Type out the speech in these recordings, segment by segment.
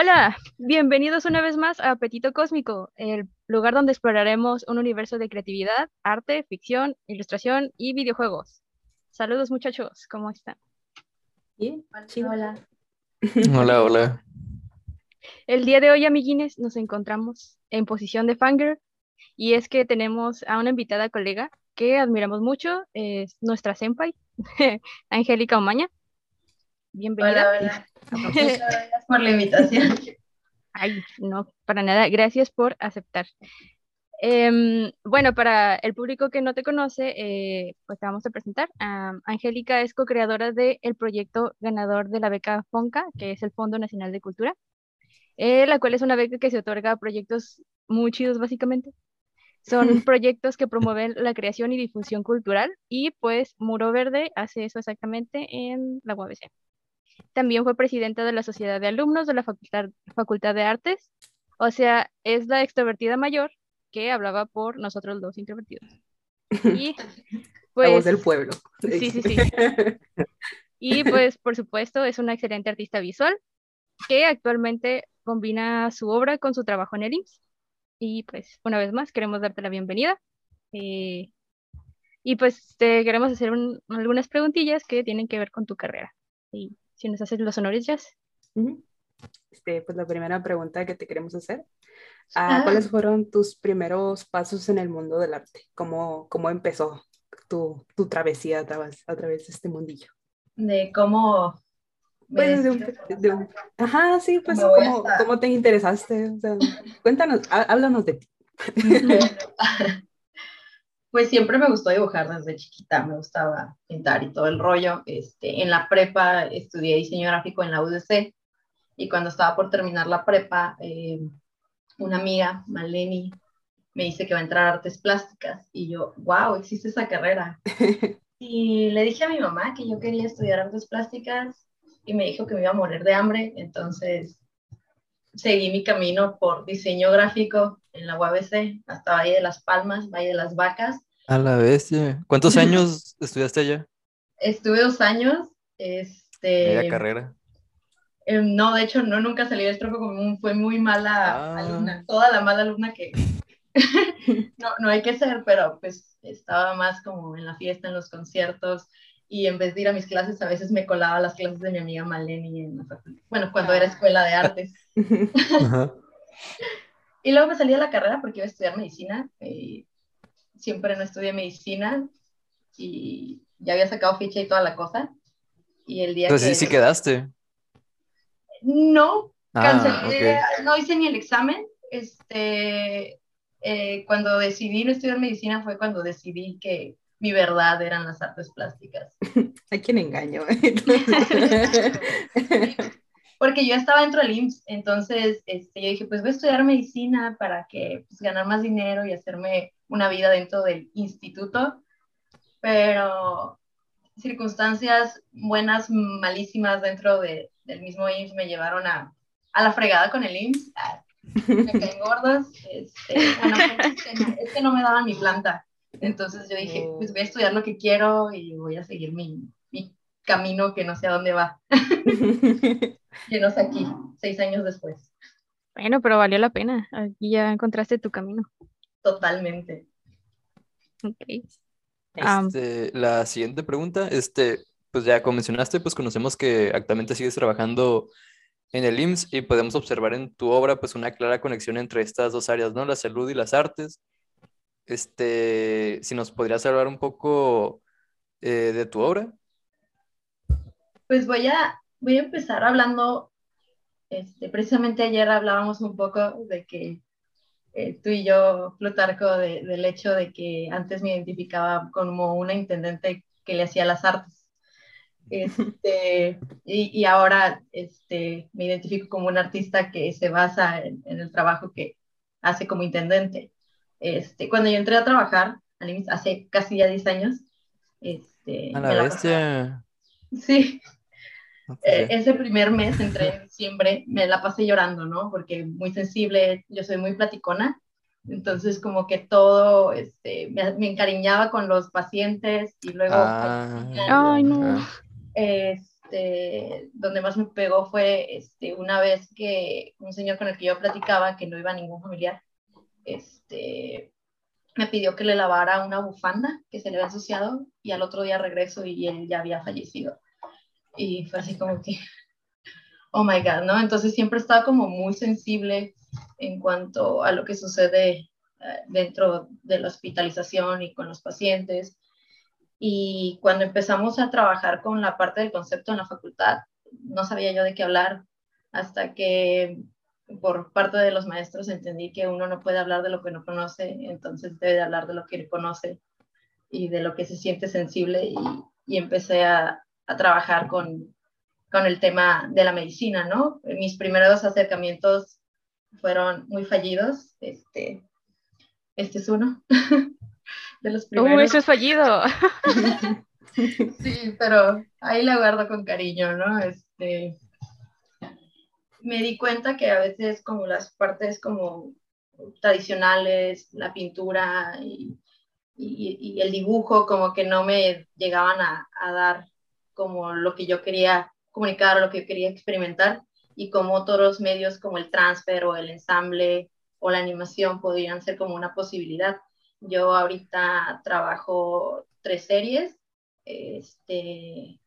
Hola, bienvenidos una vez más a Apetito Cósmico, el lugar donde exploraremos un universo de creatividad, arte, ficción, ilustración y videojuegos. Saludos muchachos, ¿cómo están? Bien, hola. Hola, hola. El día de hoy, amiguines, nos encontramos en posición de fangirl y es que tenemos a una invitada colega que admiramos mucho, es nuestra senpai, Angélica Omaña. Bienvenida. Hola, hola. Muchas gracias por la invitación. Ay, no, para nada. Gracias por aceptar. Em, bueno, para el público que no te conoce, eh, pues te vamos a presentar. Am, Angélica es co-creadora del proyecto ganador de la beca FONCA, que es el Fondo Nacional de Cultura, eh, la cual es una beca que se otorga a proyectos muy chidos, básicamente. Son proyectos que promueven la creación y difusión cultural y pues Muro Verde hace eso exactamente en la UABC. También fue presidenta de la Sociedad de Alumnos de la Facultad, Facultad de Artes, o sea, es la extrovertida mayor que hablaba por nosotros dos introvertidos. Y la voz pues, del pueblo. sí, sí, sí. Y pues, por supuesto, es una excelente artista visual que actualmente combina su obra con su trabajo en el IMSS. Y pues, una vez más, queremos darte la bienvenida. Eh, y pues, te queremos hacer un- algunas preguntillas que tienen que ver con tu carrera. Y si nos haces los honores, Jazz. Ujú. Este, pues la primera pregunta que te queremos hacer. ah, Ah. ¿Cuáles fueron tus primeros pasos en el mundo del arte? ¿Cómo, cómo empezó tu, tu travesía a través, a través de este mundillo? de cómo Pues de un, de un- ajá, sí, pues ¿cómo, cómo te interesaste? O sea, cuéntanos, há- háblanos de ti. Pues siempre me gustó dibujar desde chiquita, me gustaba pintar y todo el rollo. Este, en la prepa estudié diseño gráfico en la UDC y cuando estaba por terminar la prepa, eh, una amiga, Maleni, me dice que va a entrar a artes plásticas y yo, wow, existe esa carrera. Y le dije a mi mamá que yo quería estudiar artes plásticas y me dijo que me iba a morir de hambre, entonces seguí mi camino por diseño gráfico en la UABC hasta Valle de las Palmas, Valle de las Vacas. A la bestia. ¿Cuántos años estudiaste allá? Estuve dos años, este, Media carrera. eh, no, de hecho, no, nunca salí del tronco común, fue muy mala Ah. alumna, toda la mala alumna que no, no hay que ser, pero pues estaba más como en la fiesta, en los conciertos, y en vez de ir a mis clases, a veces me colaba a las clases de mi amiga Maleni en la facultad, bueno, cuando era escuela de artes. Ajá. Y luego me salí de la carrera porque iba a estudiar medicina. y siempre no estudié medicina y ya había sacado ficha y toda la cosa. Y el día Entonces que... sí, sí quedaste. No, Ah, cancelé, no hice ni el examen. Este, eh, cuando decidí no estudiar medicina fue cuando decidí que mi verdad eran las artes plásticas. ¿A quién engaño? Porque yo estaba dentro del IMSS, entonces este, yo dije, pues voy a estudiar medicina para que pues, ganar más dinero y hacerme una vida dentro del instituto, pero circunstancias buenas, malísimas dentro de- del mismo IMSS me llevaron a, a la fregada con el IMSS. Ah, Me caen gordos, este, bueno, pues, es que no me daban mi planta. Entonces yo dije, Oh. pues voy a estudiar lo que quiero y voy a seguir mi, mi camino que no sé a dónde va. Llenos aquí, seis años después. Bueno, pero valió la pena. Aquí ya encontraste tu camino. Totalmente. Ok. Este, la siguiente pregunta, este, pues ya como mencionaste, pues conocemos que actualmente sigues trabajando en el IMSS y podemos observar en tu obra pues una clara conexión entre estas dos áreas, ¿no? La salud y las artes. Este, si nos podrías hablar un poco eh, de tu obra. Pues voy a, voy a empezar hablando, este, precisamente ayer hablábamos un poco de que eh, tú y yo, Plutarco, de- del hecho de que antes me identificaba como una intendente que le hacía las artes. Este, y, y ahora este, me identifico como un artista que se basa en, en el trabajo que hace como intendente. Este, cuando yo entré a trabajar, hace casi ya 10 años, este, A la la bestia. Sí, pues eh, ese primer mes, entré en diciembre, me la pasé llorando, ¿no? Porque muy sensible, yo soy muy platicona, entonces como que todo, este, me, me encariñaba con los pacientes y luego Ah, Ay, no. este, donde más me pegó fue este, una vez que un señor con el que yo platicaba, que no iba ningún familiar, este, me pidió que le lavara una bufanda que se le había ensuciado y al otro día regreso y él ya había fallecido. Y fue así como que, oh my God, ¿no? Entonces siempre estaba como muy sensible en cuanto a lo que sucede eh, dentro de la hospitalización y con los pacientes. Y cuando empezamos a trabajar con la parte del concepto en la facultad, no sabía yo de qué hablar hasta que por parte de los maestros entendí que uno no puede hablar de lo que no conoce, entonces debe hablar de lo que conoce y de lo que se siente sensible y, y empecé a, a trabajar con, con, el tema de la medicina, ¿no? Mis primeros acercamientos fueron muy fallidos, este, este es uno de los primeros. ¡Uh, eso es fallido! sí, pero ahí la guardo con cariño, ¿no? Este, me di cuenta que a veces como las partes como tradicionales, la pintura y, el dibujo como que no me llegaban a, dar como lo que yo quería comunicar lo que yo quería experimentar y como otros medios como el transfer o el ensamble o la animación podrían ser como una posibilidad. Yo ahorita trabajo tres series, este,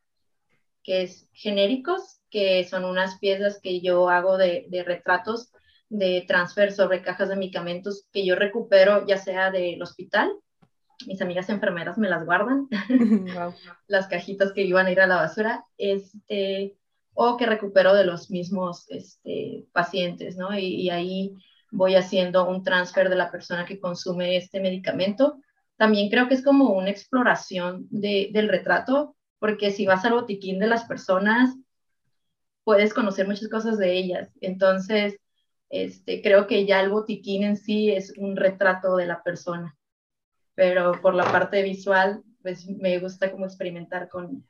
que es genéricos, que son unas piezas que yo hago de, de retratos de transfer sobre cajas de medicamentos que yo recupero ya sea del hospital, mis amigas enfermeras me las guardan, las cajitas que iban a ir a la basura, este, o que recupero de los mismos este, pacientes, ¿no? Y, y, ahí voy haciendo un transfer de la persona que consume este medicamento. También creo que es como una exploración de, del retrato, porque si vas al botiquín de las personas, puedes conocer muchas cosas de ellas. Entonces, este, creo que ya el botiquín en sí es un retrato de la persona, pero por la parte visual, pues me gusta como experimentar con,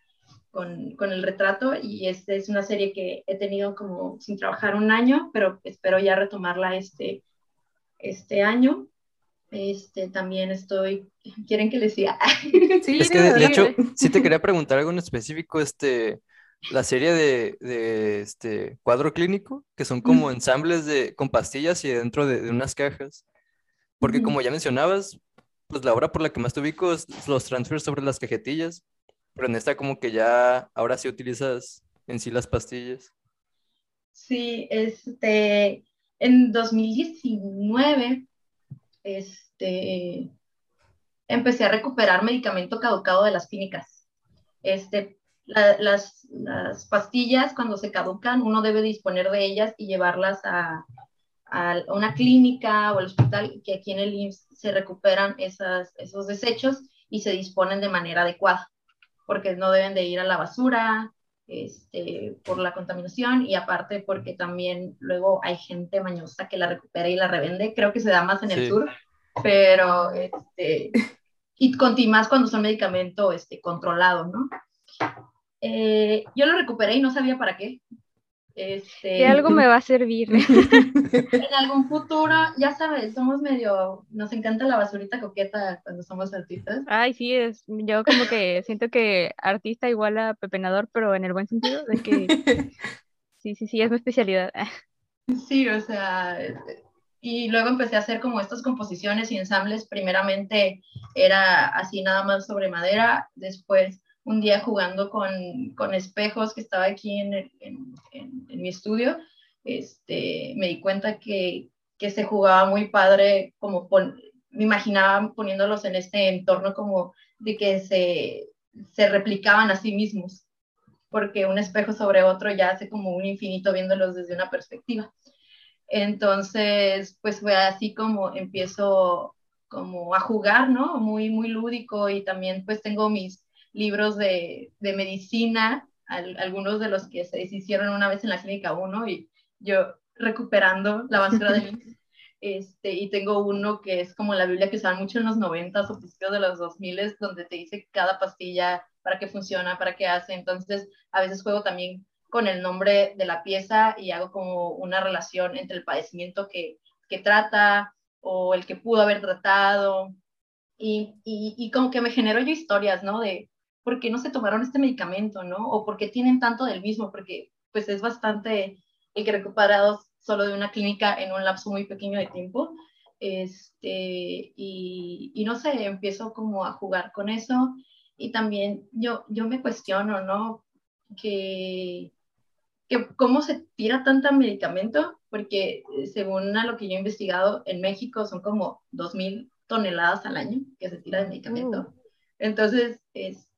con, con el retrato y esta es una serie que he tenido como sin trabajar un año, pero espero ya retomarla este, este año. Este, también estoy, ¿quieren que les diga? sí, es que de, hecho, sí te quería preguntar algo en específico, este, la serie de, de este cuadro clínico, que son como ensambles de, con pastillas y dentro de, de unas cajas, porque como ya mencionabas, pues la obra por la que más te ubico es los transfers sobre las cajetillas, pero en esta como que ya ahora sí utilizas en sí las pastillas. Sí, este, en 2019 este, empecé a recuperar medicamento caducado de las clínicas. Este, las, las, pastillas, cuando se caducan, uno debe disponer de ellas y llevarlas a, a una clínica o al hospital, que aquí en el IMSS se recuperan esas, esos desechos y se disponen de manera adecuada, porque no deben de ir a la basura, este, por la contaminación y aparte porque también luego hay gente mañosa que la recupera y la revende, creo que se da más en el sur, pero este, y con más cuando son medicamento este, controlado, ¿no? Eh, yo lo recuperé y no sabía para qué. Este, algo me va a servir. en algún futuro, ya sabes, somos medio, nos encanta la basurita coqueta cuando somos artistas. Ay, sí, es, yo como que siento que artista igual a pepenador, pero en el buen sentido, de que sí, sí, sí, es mi especialidad. Sí, o sea, y luego empecé a hacer como estas composiciones y ensambles, primeramente era así nada más sobre madera, después un día jugando con, con espejos que estaba aquí en, en, en, mi estudio, este, me di cuenta que, que se jugaba muy padre, como me imaginaba poniéndolos en este entorno como de que se, se replicaban a sí mismos, porque un espejo sobre otro ya hace como un infinito viéndolos desde una perspectiva. Entonces, pues fue así como empiezo como a jugar, ¿no? Muy, muy lúdico y también pues tengo mis libros de, de medicina, algunos de los que se hicieron una vez en la clínica 1 y yo recuperando la basura de Este, y tengo uno que es como la Biblia que usaban mucho en los 90 o principios de los 2000 donde te dice cada pastilla para qué funciona, para qué hace. Entonces, a veces juego también con el nombre de la pieza y hago como una relación entre el padecimiento que, que trata o el que pudo haber tratado. Y, y, y, como que me genero yo historias, ¿no? De, ¿por qué no se tomaron este medicamento, no? O ¿por qué tienen tanto del mismo? Porque pues es bastante el que recuperados solo de una clínica en un lapso muy pequeño de tiempo. Este, y, y, no sé, empiezo como a jugar con eso y también yo, yo me cuestiono, ¿no? Que, que cómo se tira tanta medicamento, porque eh, según a lo que yo he investigado, en México son como 2.000 toneladas al año que se tira de medicamento. Uh. Entonces,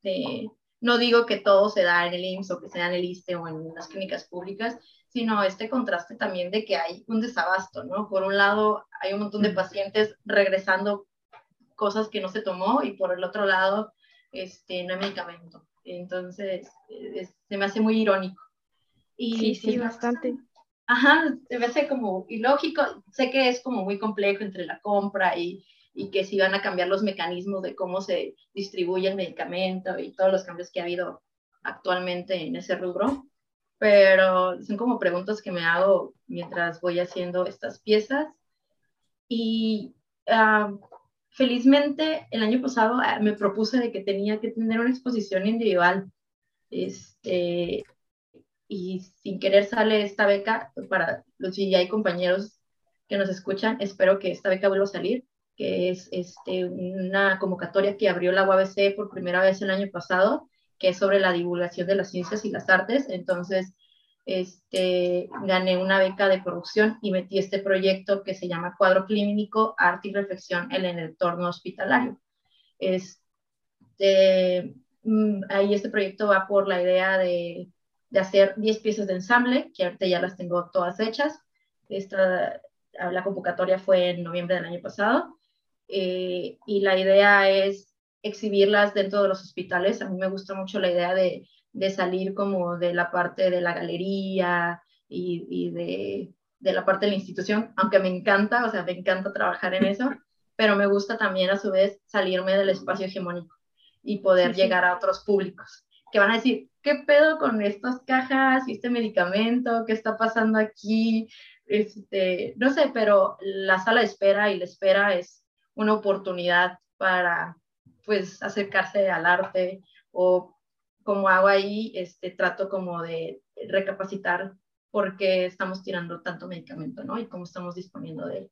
este, no digo que todo se da en el IMSS o que sea en el ISTE o en las clínicas públicas, sino este contraste también de que hay un desabasto, ¿no? Por un lado, hay un montón de pacientes regresando cosas que no se tomó y por el otro lado, este, no hay medicamento. Entonces, se me hace muy irónico. Y sí, sí, bastante. Ajá, se me hace como ilógico. Sé que es como muy complejo entre la compra y, y que si van a cambiar los mecanismos de cómo se distribuye el medicamento y todos los cambios que ha habido actualmente en ese rubro. Pero son como preguntas que me hago mientras voy haciendo estas piezas. Y ah, felizmente el año pasado ah, me propuse de que tenía que tener una exposición individual. Este, y sin querer sale esta beca para los hay compañeros que nos escuchan, espero que esta beca vuelva a salir, que es este, una convocatoria que abrió la UABC por primera vez el año pasado, que es sobre la divulgación de las ciencias y las artes. Entonces, este, gané una beca de producción y metí este proyecto que se llama Cuadro Clínico, Arte y Reflexión en el entorno hospitalario. Este, mm, ahí este proyecto va por la idea de, de hacer 10 piezas de ensamble, que ahorita ya las tengo todas hechas. Esta, la convocatoria fue en noviembre del año pasado. Eh, y la idea es exhibirlas dentro de los hospitales. A mí me gusta mucho la idea de de salir como de la parte de la galería y, de, la parte de la institución, aunque me encanta, o sea, me encanta trabajar en eso, pero me gusta también a su vez salirme del espacio hegemónico y poder llegar a otros públicos que van a decir, ¿qué pedo con estas cajas y este medicamento? ¿Qué está pasando aquí? Este, no sé, pero la sala de espera y la espera es una oportunidad para pues acercarse al arte o como hago ahí, este, trato como de recapacitar por qué estamos tirando tanto medicamento, ¿no? Y cómo estamos disponiendo de él.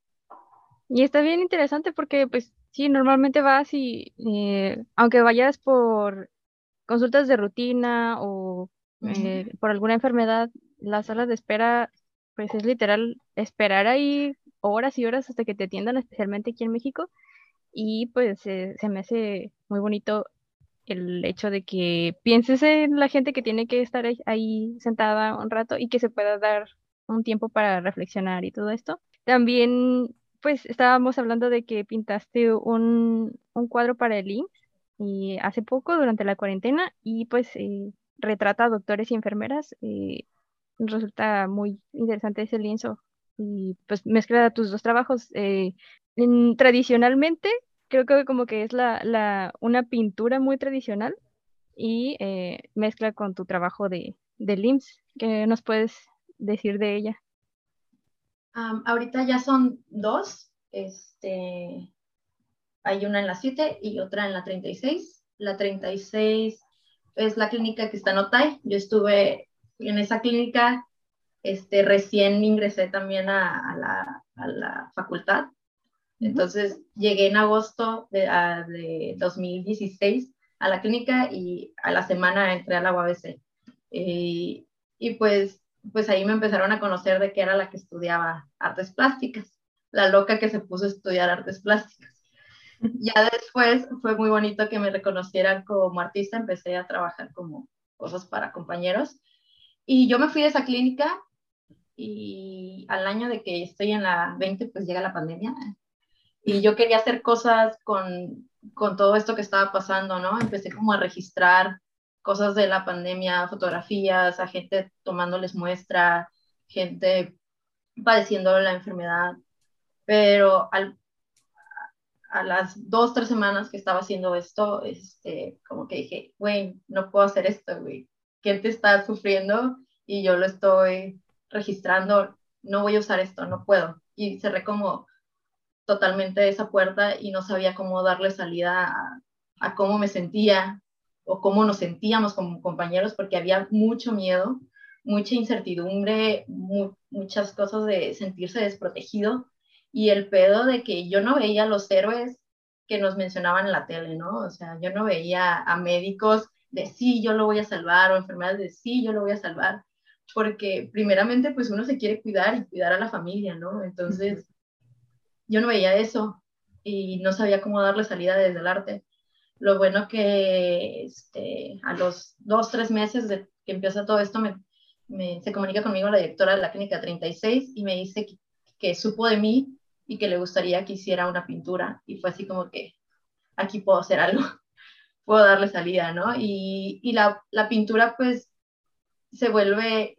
Y está bien interesante porque, pues, sí, normalmente vas y, eh, aunque vayas por consultas de rutina o eh, por alguna enfermedad, las salas de espera, pues es literal esperar ahí horas y horas hasta que te atiendan, especialmente aquí en México. Y pues se me hace muy bonito el hecho de que pienses en la gente que tiene que estar ahí sentada un rato y que se pueda dar un tiempo para reflexionar y todo esto. También, pues, estábamos hablando de que pintaste un, cuadro para el IMSS y hace poco, durante la cuarentena, y pues eh, retrata a doctores y enfermeras. Eh, resulta muy interesante ese lienzo y pues mezcla tus dos trabajos. Eh, tradicionalmente creo que como que es la, una pintura muy tradicional y eh, mezcla con tu trabajo de, de LIMS. ¿Qué nos puedes decir de ella? ahorita ya son dos. Este, hay una en la 7 y otra en la 36. La 36 es la clínica que está en Otay. Yo estuve en esa clínica, este, recién ingresé también a, la, a la facultad entonces llegué en agosto de, 2016 a la clínica y a la semana entré a la UABC. Eh, y pues, pues ahí me empezaron a conocer de que era la que estudiaba artes plásticas, la loca que se puso a estudiar artes plásticas. Ya después fue muy bonito que me reconocieran como artista, empecé a trabajar como cosas para compañeros. Y yo me fui de esa clínica y al año de que estoy en la 20, pues llega la pandemia y yo quería hacer cosas con, con todo esto que estaba pasando, ¿no? Empecé como a registrar cosas de la pandemia, fotografías, a gente tomándoles muestra, gente padeciendo la enfermedad, pero al, a las dos, tres semanas que estaba haciendo esto, este, como que dije, güey, no puedo hacer esto, güey. Gente está sufriendo y yo lo estoy registrando, no voy a usar esto, no puedo. Y cerré como totalmente esa puerta y no sabía cómo darle salida a, cómo me sentía o cómo nos sentíamos como compañeros, porque había mucho miedo, mucha incertidumbre, muchas cosas de sentirse desprotegido y el pedo de que yo no veía los héroes que nos mencionaban en la tele, ¿no? O sea, yo no veía a médicos de sí, yo lo voy a salvar, o enfermedades de sí, yo lo voy a salvar, porque primeramente pues uno se quiere cuidar y cuidar a la familia, ¿no? Entonces, yo no veía eso y no sabía cómo darle salida desde el arte. Lo bueno que este, a los dos, tres meses que empieza todo esto, me, se comunica conmigo la directora de la clínica 36 y me dice que, que supo de mí y que le gustaría que hiciera una pintura. Y fue así como que aquí puedo hacer algo, puedo darle salida, ¿no? Y, y la, la, pintura pues se vuelve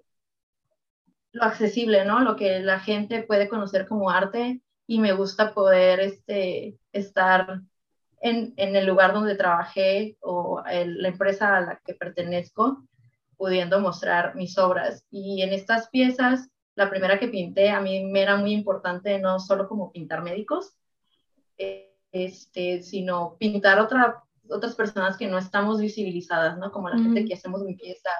lo accesible, ¿no? Lo que la gente puede conocer como arte y me gusta poder este, estar en, en el lugar donde trabajé o la empresa a la que pertenezco, pudiendo mostrar mis obras. Y en estas piezas la primera que pinté, a mí me era muy importante no solo como pintar médicos, eh, este, sino pintar otra, otras personas que no estamos visibilizadas, ¿no? Como la gente que hacemos limpieza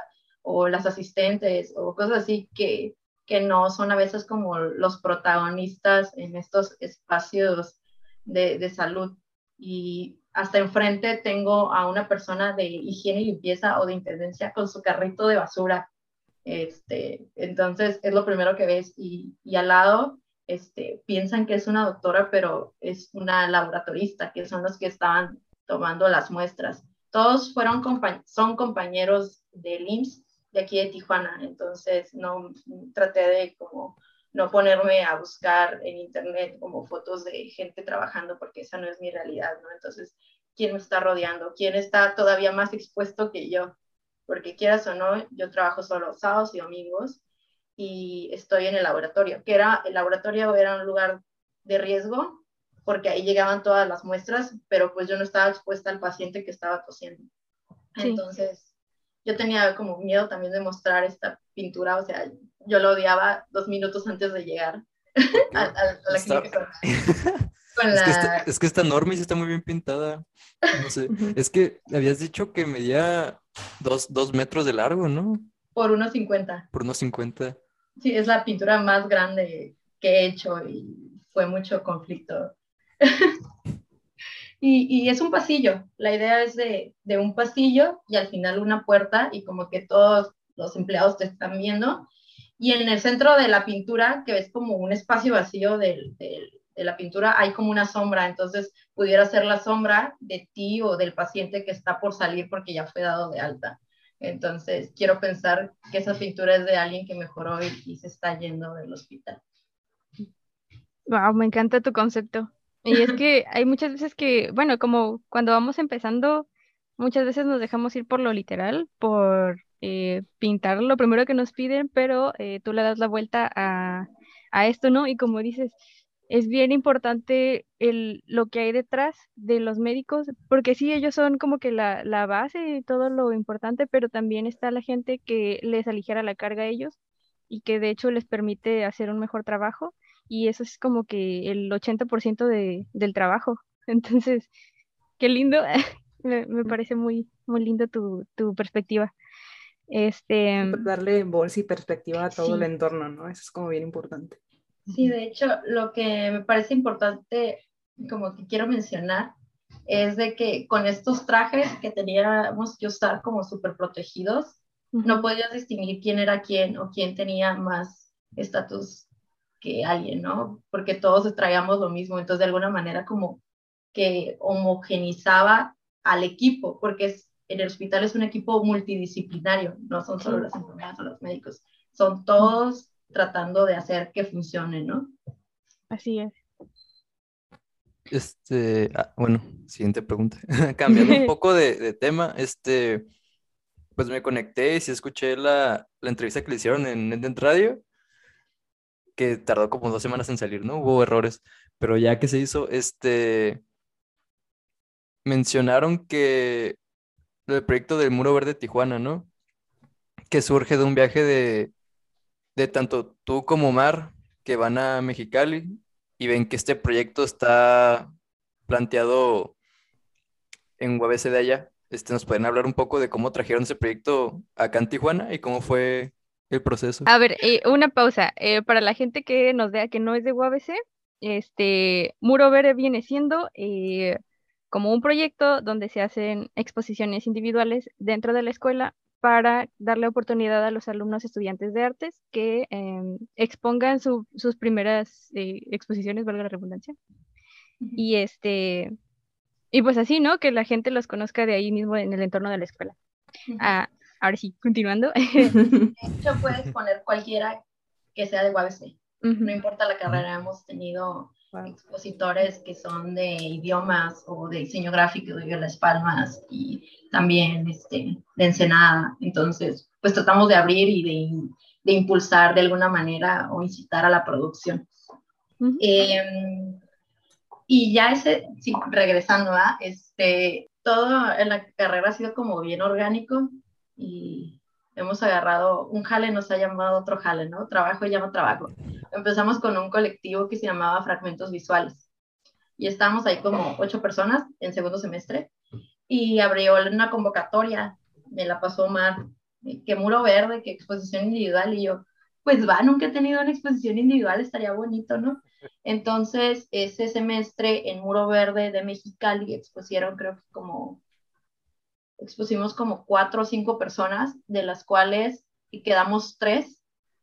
o las asistentes o cosas así que, que no son a veces como los protagonistas en estos espacios de, de salud. Y hasta enfrente tengo a una persona de higiene y limpieza o de intendencia con su carrito de basura este, entonces es lo primero que ves y, y al lado este, piensan que es una doctora, pero es una laboratorista, que son los que estaban tomando las muestras. Todos fueron son compañeros del IMSS de aquí de Tijuana, entonces no traté de como no ponerme a buscar en internet como fotos de gente trabajando porque esa no es mi realidad, ¿no? Entonces, ¿quién me está rodeando? ¿Quién está todavía más expuesto que yo? porque quieras o no, yo trabajo solo sábados y domingos y estoy en el laboratorio, que era, el laboratorio era un lugar de riesgo porque ahí llegaban todas las muestras, pero pues yo no estaba expuesta al paciente que estaba tosiendo. Entonces, yo tenía como miedo también de mostrar esta pintura, o sea, yo lo odiaba dos minutos antes de llegar a, la clínica. Es, que está, enorme y está muy bien pintada. No sé. es que habías dicho que medía dos, dos metros de largo, ¿no? Por unos 50. Por unos 50. Sí, es la pintura más grande que he hecho y fue mucho conflicto. y, y, es un pasillo. La idea es de, de, un pasillo y al final una puerta y como que todos los empleados te están viendo. Y en el centro de la pintura, que es como un espacio vacío del, del de la pintura hay como una sombra, entonces pudiera ser la sombra de ti o del paciente que está por salir porque ya fue dado de alta. Entonces, quiero pensar que esa pintura es de alguien que mejoró y, se está yendo del hospital. Wow, me encanta tu concepto. Y es que hay muchas veces que, bueno, como cuando vamos empezando, muchas veces nos dejamos ir por lo literal, por eh, pintar lo primero que nos piden, pero eh, tú le das la vuelta a, a esto, ¿no? Y como dices, es bien importante el, lo que hay detrás de los médicos, porque sí, ellos son como que la, la base y todo lo importante, pero también está la gente que les aligera la carga a ellos y que de hecho les permite hacer un mejor trabajo y eso es como que el 80% de, del trabajo. Entonces, qué lindo, me, me, parece muy, muy lindo tu, tu perspectiva. Este, Darle voz y perspectiva a todo el entorno, ¿no? Eso es como bien importante. Sí, de hecho, lo que me parece importante, como que quiero mencionar, es de que con estos trajes que teníamos que usar como súper protegidos, no podías distinguir quién era quién o quién tenía más estatus que alguien, ¿no? Porque todos traíamos lo mismo, entonces de alguna manera como que homogenizaba al equipo, porque es, en el hospital es un equipo multidisciplinario, no son solo las enfermeras o los médicos, son todos tratando de hacer que funcione, ¿no? Así es. Este, ah, bueno, siguiente pregunta. Cambiando un poco de, tema, este, pues me conecté y sí escuché la, entrevista que le hicieron en Net Radio, que tardó como dos semanas en salir, ¿no? Hubo errores, pero ya que se hizo, este, mencionaron que el proyecto del Muro Verde Tijuana, ¿no? Que surge de un viaje de, de tanto tú como Mar que van a Mexicali y ven que este proyecto está planteado en UABC de allá este, ¿nos pueden hablar un poco de cómo trajeron ese proyecto acá en Tijuana y cómo fue el proceso? A ver, eh, una pausa. Eh, para la gente que nos vea que no es de UABC, este, Muro Verde viene siendo eh, como un proyecto donde se hacen exposiciones individuales dentro de la escuela para darle oportunidad a los alumnos estudiantes de artes que em, expongan sus primeras exposiciones, valga la redundancia. Y este, y pues así, ¿no? Que la gente los conozca de ahí mismo en el entorno de la escuela. Ah, ahora sí, continuando. De hecho, puedes poner cualquiera que sea de UABC. No importa la carrera, hemos tenido expositores que son de idiomas o de diseño gráfico de Las Palmas y también este, de Ensenada. Entonces, pues tratamos de abrir y de, de impulsar de alguna manera o incitar a la producción. Em, y ya ese, sí, regresando a, este, todo en la carrera ha sido como bien orgánico y hemos agarrado un jale, nos ha llamado otro jale, ¿no? Trabajo llama trabajo. Empezamos con un colectivo que se llamaba Fragmentos Visuales y estábamos ahí como ocho personas en segundo semestre y abrió una convocatoria, me la pasó Omar, que muro verde, que exposición individual y yo, pues va, nunca he tenido una exposición individual, estaría bonito, ¿no? Entonces, ese semestre en Muro Verde de Mexicali expusieron creo que como expusimos como cuatro o cinco personas, de las cuales quedamos tres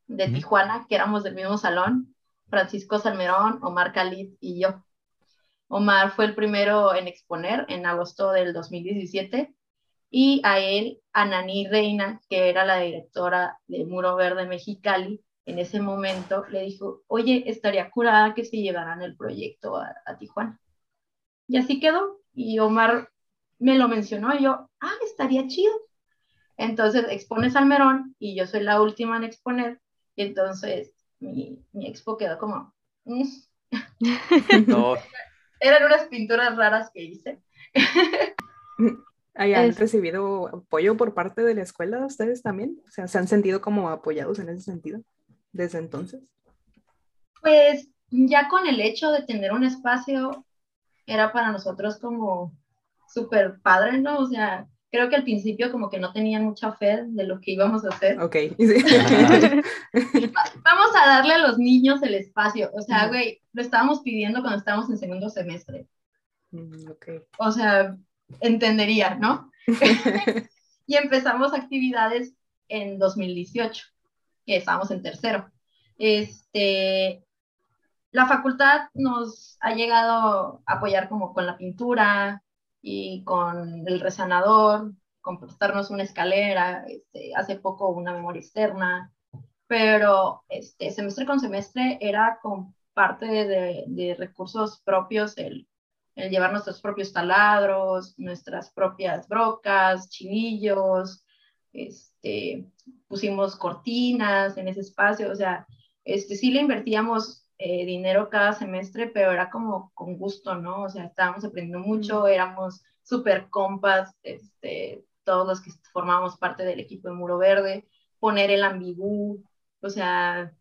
de Tijuana, que éramos del mismo salón, Francisco Salmerón, Omar Khalid y yo. Omar fue el primero en exponer en agosto del 2017 y a él, Ananí Reina, que era la directora de Muro Verde Mexicali, en ese momento le dijo, oye, estaría curada que se llevaran el proyecto a, a Tijuana. Y así quedó. Y Omar me lo mencionó y yo, ah, estaría chido. Entonces expones al Merón y yo soy la última en exponer. Y entonces mi, mi expo quedó como... Mm". No. Eran unas pinturas raras que hice. ¿Han recibido apoyo por parte de la escuela ustedes también? O sea, ¿se han sentido como apoyados en ese sentido desde entonces? Pues ya con el hecho de tener un espacio, era para nosotros como súper padre, ¿no? O sea, creo que al principio como que no tenían mucha fe de lo que íbamos a hacer. Ok. Vamos a darle a los niños el espacio. O sea, güey, lo estábamos pidiendo cuando estábamos en segundo semestre. Mm, ok. O sea, entendería, ¿no? y empezamos actividades en 2018, que estábamos en tercero. Este, la facultad nos ha llegado a apoyar como con la pintura, y con el resanador, con prestarnos una escalera, este, hace poco una memoria externa, pero este, semestre con semestre era con parte de, recursos propios el, el, llevar nuestros propios taladros, nuestras propias brocas, chinillos, este, pusimos cortinas en ese espacio, o sea, este, sí le invertíamos eh, dinero cada semestre, pero era como con gusto, ¿no? O sea, estábamos aprendiendo mucho, éramos súper compas, este, todos los que formábamos parte del equipo de Muro Verde, poner el ambigú, o sea,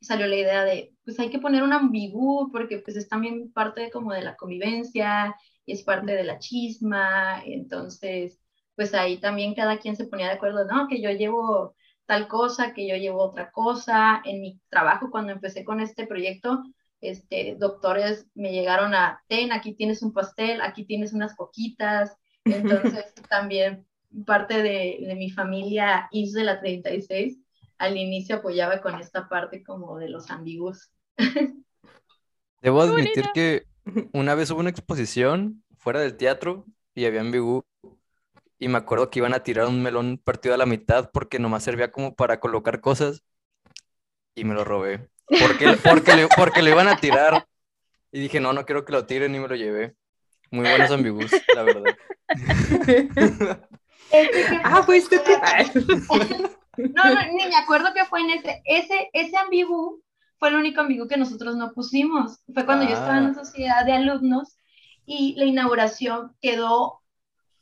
salió la idea de, pues hay que poner un ambigú porque pues es también parte como de la convivencia y es parte de la chisma, entonces, pues ahí también cada quien se ponía de acuerdo, no, que yo llevo tal cosa, que yo llevo otra cosa. En mi trabajo, cuando empecé con este proyecto, este, doctores me llegaron a, ten, aquí tienes un pastel, aquí tienes unas coquitas. Entonces, también parte de, de mi familia de la 36 al inicio apoyaba con esta parte como de los ambiguos. Debo admitir que una vez hubo una exposición fuera del teatro y había ambigú y me acuerdo que iban a tirar un melón partido a la mitad porque nomás servía como para colocar cosas y me lo robé. Porque, porque, le, porque le iban a tirar y dije, no, no quiero que lo tiren y me lo llevé. Muy buenos ambigus, la verdad. ah, fuiste tú. no, no, ni me acuerdo que fue en ese, ese, ese ambigú fue el único ambigú que nosotros no pusimos. Fue cuando yo estaba en la ah. sociedad de alumnos y la inauguración quedó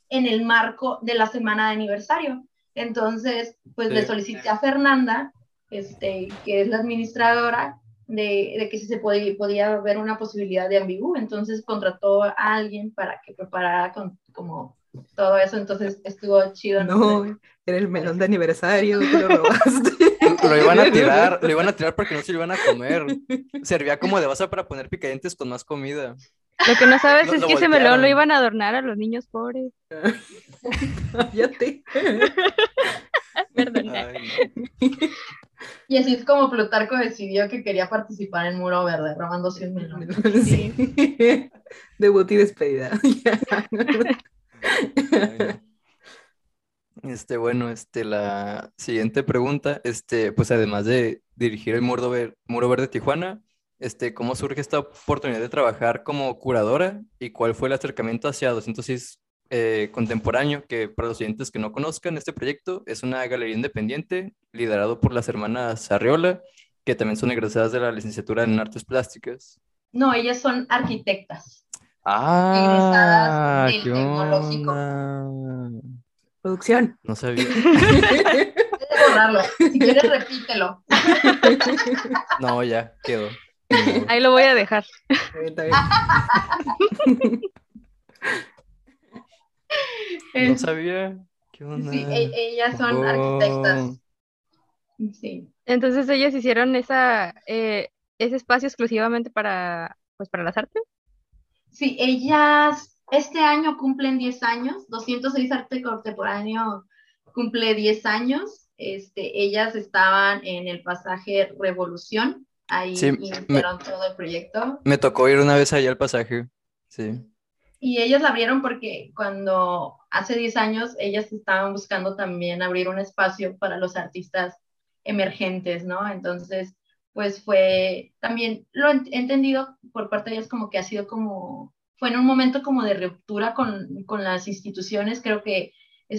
en el marco de la semana de aniversario. Entonces, pues le solicité a Fernanda, este, que es la administradora, de, de que si se podía, podía ver una posibilidad de ambigú. Entonces contrató a alguien para que preparara con, como todo eso, entonces estuvo chido. No, era el melón de aniversario, te lo robaste. Lo iban a tirar, lo iban a tirar porque no se lo iban a comer. Servía como de base para poner picadientes con más comida. Lo que no sabes es que ese melón voltearon. lo iban a adornar a los niños pobres. Perdona. Ay, no. Y así es como Plutarco decidió que quería participar en Muro Verde, robándose un melón. Sí. Debut y despedida. Este, bueno, este, la siguiente pregunta, este, pues además de dirigir el Muro Muro Verde Tijuana, este, ¿cómo surge esta oportunidad de trabajar como curadora y cuál fue el acercamiento hacia 206 eh, Contemporáneo? Que para los oyentes que no conozcan, este proyecto es una galería independiente liderado por las hermanas Arriola, que también son egresadas de la licenciatura en Artes Plásticas. No, ellas son arquitectas. Ah, del qué tecnológico. onda. Producción. No sabía. Puedes borrarlo. Si quieres, repítelo. No, ya, quedó. Ahí lo voy a dejar. Está bien, está bien. No sabía. ¿Qué onda? sí, e- ellas son Oh. arquitectas. Sí. Entonces ellas hicieron esa, eh, ese espacio exclusivamente para, pues, para las artes. Sí, ellas este año cumplen 10 años, 206 Arte Contemporáneo cumple 10 años. Este, ellas estaban en el pasaje Revolución, ahí Sí, todo el proyecto. Me tocó ir una vez allá al pasaje. Sí. Y ellas la abrieron porque cuando hace 10 años ellas estaban buscando también abrir un espacio para los artistas emergentes, ¿no? Entonces, pues fue también lo he entendido por parte de ellas como que ha sido como, fue en un momento como de ruptura con, con las instituciones, creo que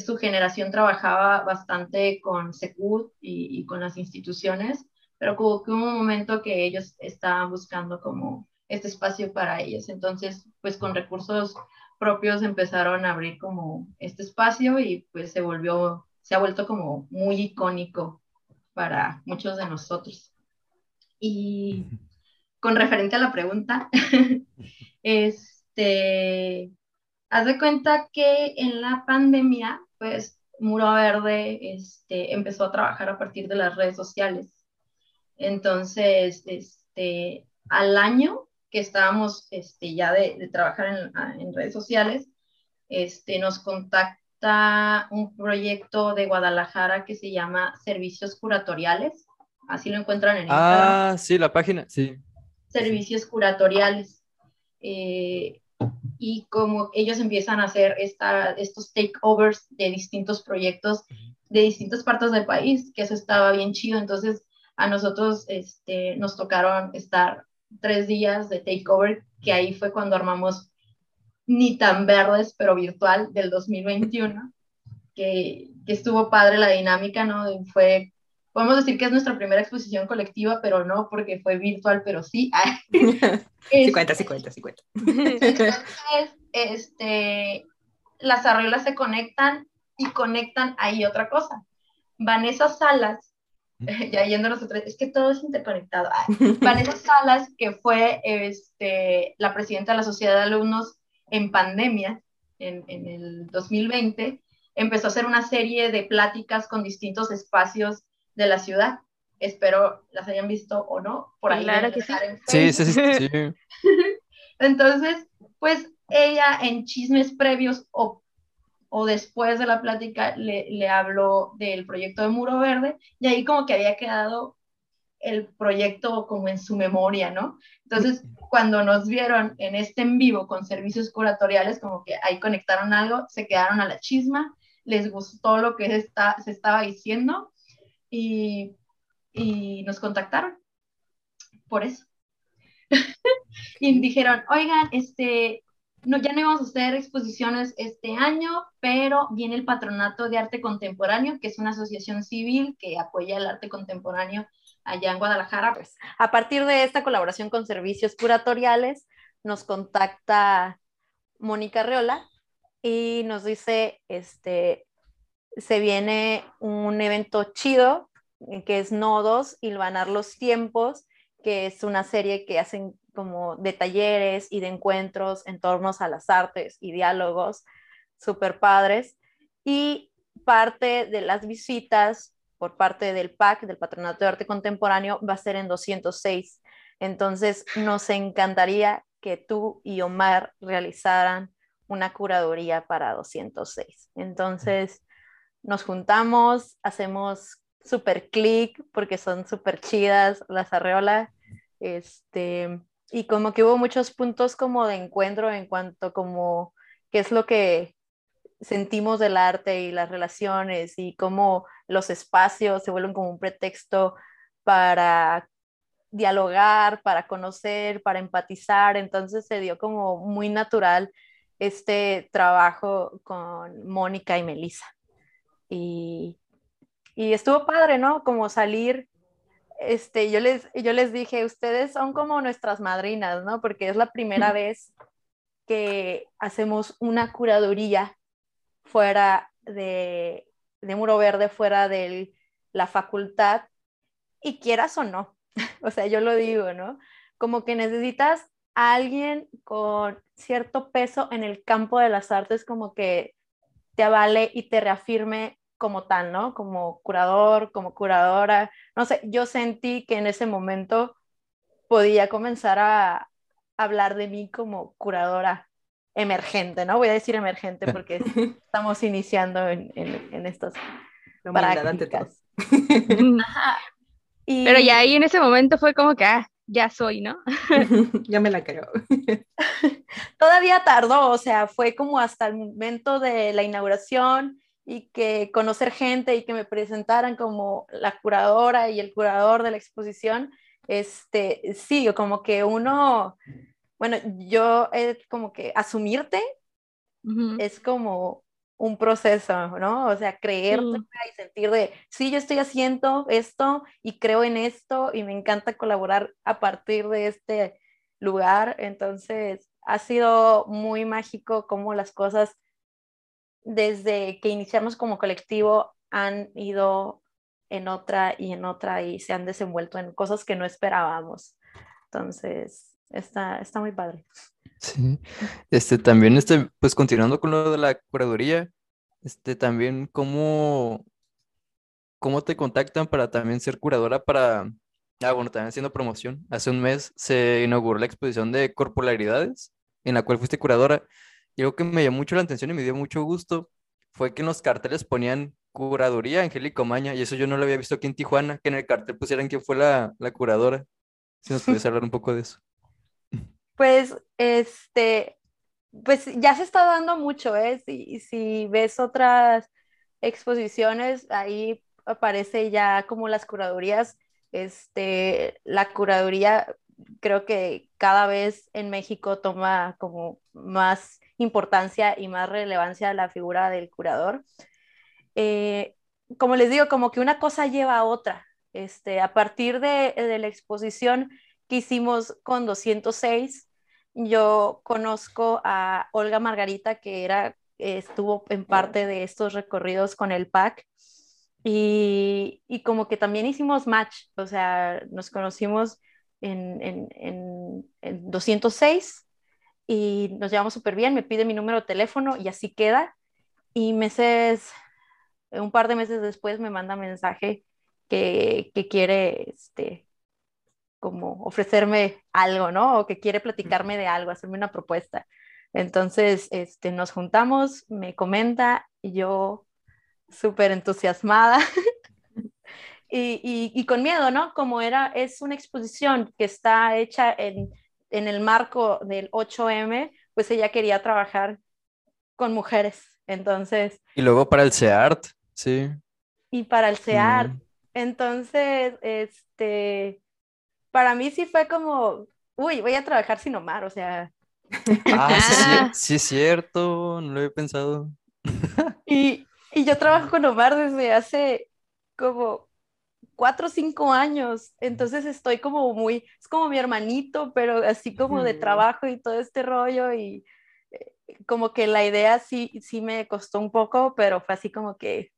su generación trabajaba bastante con Secut y, y con las instituciones, pero como que hubo un momento que ellos estaban buscando como este espacio para ellos. Entonces, pues con recursos propios empezaron a abrir como este espacio y pues se volvió, se ha vuelto como muy icónico para muchos de nosotros. Y con referente a la pregunta, este, haz de cuenta que en la pandemia, pues Muro Verde este, empezó a trabajar a partir de las redes sociales. Entonces, este, al año que estábamos este, ya de, de trabajar en, en, redes sociales, este, nos contacta un proyecto de Guadalajara que se llama Servicios Curatoriales. Así lo encuentran en Instagram. Ah, sí, la página, sí. Servicios Curatoriales. Eh, y como ellos empiezan a hacer esta, estos takeovers de distintos proyectos de distintas partes del país, que eso estaba bien chido. Entonces, a nosotros este, nos tocaron estar tres días de takeover, que ahí fue cuando armamos Ni tan verdes, pero virtual del 2021, que, que estuvo padre la dinámica, ¿no? Fue, podemos decir que es nuestra primera exposición colectiva, pero no, porque fue virtual, pero sí. sí cuenta, sí cuenta, sí cuenta. Entonces, este, las arreglas se conectan y conectan ahí otra cosa. Vanessa Salas, ya yéndonos otra es que todo es interconectado. Vanessa Salas, que fue este, la presidenta de la Sociedad de Alumnos en pandemia, en, en, el 2020, empezó a hacer una serie de pláticas con distintos espacios de la ciudad. Espero las hayan visto o no, por ahí. Claro que sí. Sí, sí, sí, sí. Entonces, pues ella en chismes previos o o después de la plática le, le, habló del proyecto de Muro Verde y ahí como que había quedado el proyecto como en su memoria, ¿no? Entonces, cuando nos vieron en este en vivo con servicios curatoriales, como que ahí conectaron algo, se quedaron a la chisma, les gustó lo que está, se estaba diciendo y, y nos contactaron por eso. y dijeron, oigan, este, no, ya no íbamos a hacer exposiciones este año, pero viene el Patronato de Arte Contemporáneo, que es una asociación civil que apoya el arte contemporáneo allá en Guadalajara. Pues, a partir de esta colaboración con servicios curatoriales, nos contacta Mónica Reola y nos dice, este, se viene un evento chido, que es Nodos, Hilvanar los Tiempos, que es una serie que hacen como de talleres y de encuentros en torno a las artes y diálogos súper padres. Y parte de las visitas por parte del PAC, del Patronato de Arte Contemporáneo, va a ser en 206. Entonces, nos encantaría que tú y Omar realizaran una curaduría para 206. Entonces, nos juntamos, hacemos súper clic porque son súper chidas las arreolas. Este, y como que hubo muchos puntos como de encuentro en cuanto como qué es lo que sentimos del arte y las relaciones y cómo los espacios se vuelven como un pretexto para dialogar, para conocer, para empatizar. Entonces se dio como muy natural este trabajo con Mónica y Melissa. Y, y, estuvo padre, ¿no? Como salir, este, yo les, yo les dije, ustedes son como nuestras madrinas, ¿no? Porque es la primera vez que hacemos una curaduría fuera de, de Muro Verde, fuera de la facultad, y quieras o no, o sea, yo lo digo, ¿no? Como que necesitas a alguien con cierto peso en el campo de las artes, como que te avale y te reafirme como tal, ¿no? Como curador, como curadora. No sé, yo sentí que en ese momento podía comenzar a hablar de mí como curadora emergente, ¿no? Voy a decir emergente porque estamos iniciando en, en, en estas prácticas. Pero ya ahí en ese momento fue como que, ah, ya soy, ¿no? ya me la creo. Todavía tardó, o sea, fue como hasta el momento de la inauguración y que conocer gente y que me presentaran como la curadora y el curador de la exposición, este, sí, como que uno, bueno, yo es como que asumirte es como un proceso, ¿no? O sea, creerte y sentir de, sí, yo estoy haciendo esto y creo en esto y me encanta colaborar a partir de este lugar. Entonces, ha sido muy mágico cómo las cosas desde que iniciamos como colectivo han ido en otra y en otra y se han desenvuelto en cosas que no esperábamos. Entonces, está, está muy padre. Sí, este también, este, pues continuando con lo de la curaduría, este también, ¿cómo, cómo te contactan para también ser curadora para, ah, bueno, también haciendo promoción. Hace un mes se inauguró la exposición de corporalidades, en la cual fuiste curadora, y algo que me llamó mucho la atención y me dio mucho gusto fue que en los carteles ponían curaduría Angélica Maña, y eso yo no lo había visto aquí en Tijuana, que en el cartel pusieran quién fue la, la curadora. Si nos puedes hablar un poco de eso. Pues, este, pues ya se está dando mucho, ¿eh? Si, si ves otras exposiciones, ahí aparece ya como las curadurías, este, la curaduría creo que cada vez en México toma como más importancia y más relevancia la figura del curador. Eh, como les digo, como que una cosa lleva a otra. Este, a partir de, de la exposición que hicimos con 206, yo conozco a Olga Margarita, que era, estuvo en parte de estos recorridos con el PAC, y, y como que también hicimos match, o sea, nos conocimos en, en, en, 206 y nos llevamos súper bien, me pide mi número de teléfono y así queda. Y meses, un par de meses después me manda mensaje que, que quiere este, como ofrecerme algo, ¿no? O que quiere platicarme de algo, hacerme una propuesta. Entonces, este, nos juntamos, me comenta y yo súper entusiasmada y, y, con miedo, ¿no? Como era, es una exposición que está hecha en, en el marco del 8M, pues ella quería trabajar con mujeres. Entonces... Y luego para el CEART, sí. Y para el CEART. Entonces, este, para mí sí fue como, uy, voy a trabajar sin Omar, o sea. Ah, sí, sí, es cierto, no lo había pensado. y, y yo trabajo con Omar desde hace como cuatro o cinco años, entonces estoy como muy, es como mi hermanito, pero así como de trabajo y todo este rollo y eh, como que la idea sí, sí me costó un poco, pero fue así como que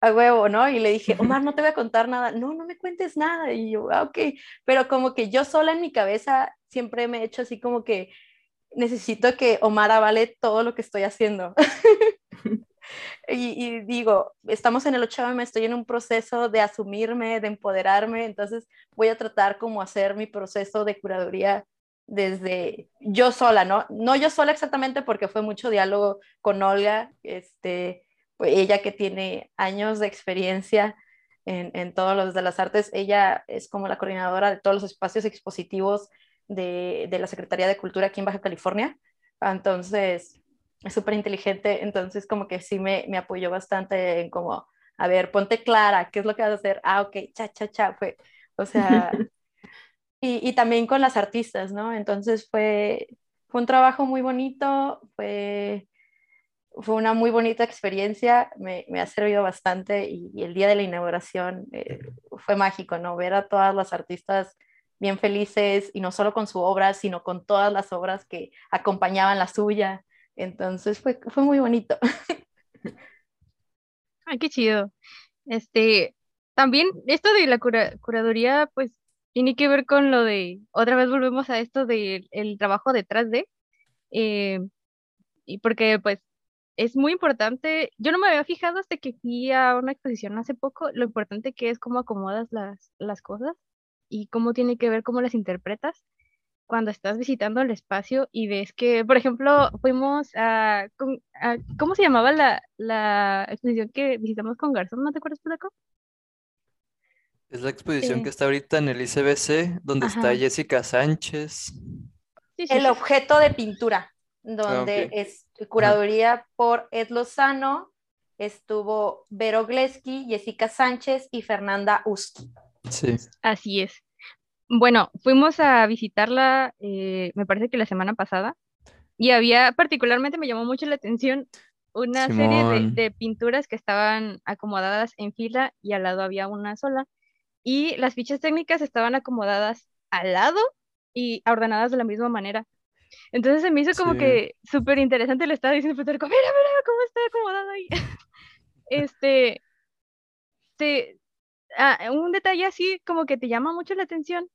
a huevo, ¿no? Y le dije, Omar, no te voy a contar nada. No, no me cuentes nada. Y yo, ah, ok. Pero como que yo sola en mi cabeza siempre me he hecho así como que necesito que Omar avale todo lo que estoy haciendo. y, digo, estamos en el 8M, estoy en un proceso de asumirme, de empoderarme, entonces voy a tratar como hacer mi proceso de curaduría desde yo sola, ¿no? No yo sola exactamente porque fue mucho diálogo con Olga, este, ella que tiene años de experiencia en, en todos los de las artes, ella es como la coordinadora de todos los espacios expositivos de, de la Secretaría de Cultura aquí en Baja California. Entonces, es súper inteligente, entonces como que sí me, me apoyó bastante en como, a ver, ponte clara, ¿qué es lo que vas a hacer? Ah, ok, cha, cha, cha, fue, o sea, y, y, también con las artistas, ¿no? Entonces fue, fue un trabajo muy bonito, fue, fue una muy bonita experiencia, me, me ha servido bastante y, y, el día de la inauguración eh, fue mágico, ¿no? Ver a todas las artistas bien felices y no solo con su obra, sino con todas las obras que acompañaban la suya. Entonces fue, fue muy bonito. Ay, qué chido. Este, también esto de la cura, curaduría, pues tiene que ver con lo de, otra vez volvemos a esto del el trabajo detrás de, eh, y porque pues es muy importante, yo no me había fijado hasta que fui a una exposición hace poco, lo importante que es cómo acomodas las, las cosas y cómo tiene que ver cómo las interpretas cuando estás visitando el espacio y ves que, por ejemplo, fuimos a, a ¿cómo se llamaba la, la, exposición que visitamos con Garzón? ¿No te acuerdas, Pulaco? Es la exposición eh. que está ahorita en el ICBC, donde Ajá. está Jessica Sánchez. Sí, sí, el sí. objeto de pintura, donde ah, okay. es curaduría Ajá. por Ed Lozano, estuvo Vero Gleski, Jessica Sánchez y Fernanda Uski. Sí. Así es. Bueno, fuimos a visitarla, eh, me parece que la semana pasada, y había, particularmente me llamó mucho la atención, una Simón. serie de, de, pinturas que estaban acomodadas en fila y al lado había una sola, y las fichas técnicas estaban acomodadas al lado y ordenadas de la misma manera. Entonces se me hizo como sí. que súper interesante, le estaba diciendo, mira, mira cómo está acomodado ahí. este, te, ah, un detalle así como que te llama mucho la atención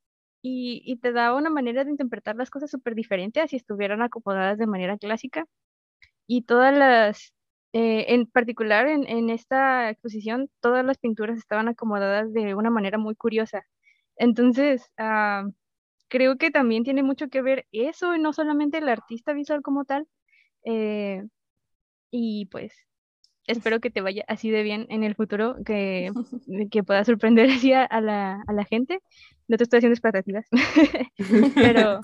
y, y te da una manera de interpretar las cosas súper diferente a si estuvieran acomodadas de manera clásica. Y todas las, eh, en particular en, en, esta exposición, todas las pinturas estaban acomodadas de una manera muy curiosa. Entonces, uh, creo que también tiene mucho que ver eso, no solamente el artista visual como tal. Eh, y pues espero que te vaya así de bien en el futuro, que, que pueda sorprender así a, a, la, a la gente. No te estoy haciendo expectativas, pero...